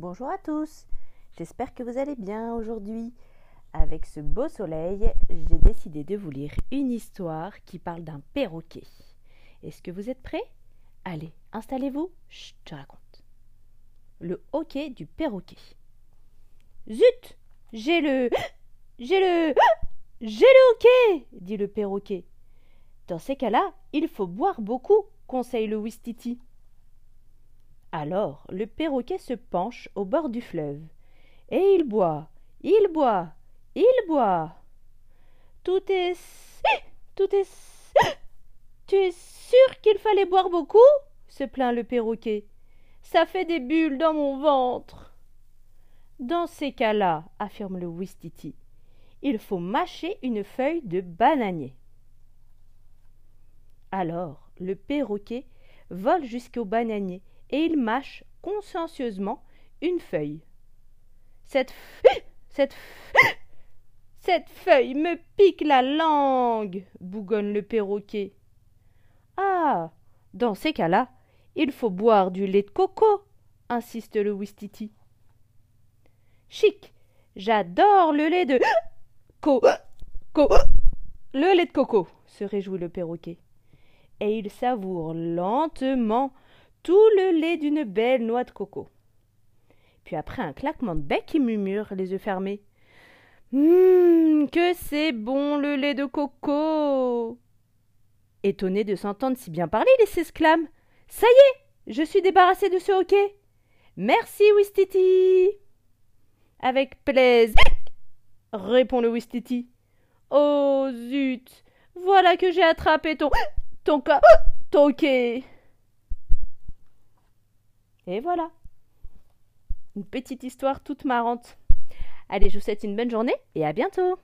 Bonjour à tous, j'espère que vous allez bien aujourd'hui. Avec ce beau soleil, j'ai décidé de vous lire une histoire qui parle d'un perroquet. Est-ce que vous êtes prêts? Allez, installez-vous, je te raconte. Le hoquet du perroquet. Zut J'ai le. J'ai le. J'ai le hoquet dit le perroquet. Dans ces cas-là, il faut boire beaucoup, conseille le Wistiti. Alors le perroquet se penche au bord du fleuve, et il boit, il boit, il boit. Tout est. Tout est. Tu es sûr qu'il fallait boire beaucoup? se plaint le perroquet. Ça fait des bulles dans mon ventre. Dans ces cas-là, affirme le Wistiti, il faut mâcher une feuille de bananier. Alors le perroquet vole jusqu'au bananier et il mâche consciencieusement une feuille. Cette cette cette feuille me pique la langue, bougonne le perroquet. Ah. Dans ces cas-là, il faut boire du lait de coco, insiste le Wistiti. Chic. J'adore le lait de co co le lait de coco, se réjouit le perroquet. Et il savoure lentement tout le lait d'une belle noix de coco. Puis après un claquement de bec, il murmure, les yeux fermés. Hum, que c'est bon le lait de coco. Étonné de s'entendre si bien parler, il s'exclame. Ça y est, je suis débarrassé de ce hoquet. Merci, Wistiti. Avec plaisir, répond le Wistiti. Oh zut, voilà que j'ai attrapé ton ton ton hoquet. Et voilà. Une petite histoire toute marrante. Allez, je vous souhaite une bonne journée et à bientôt.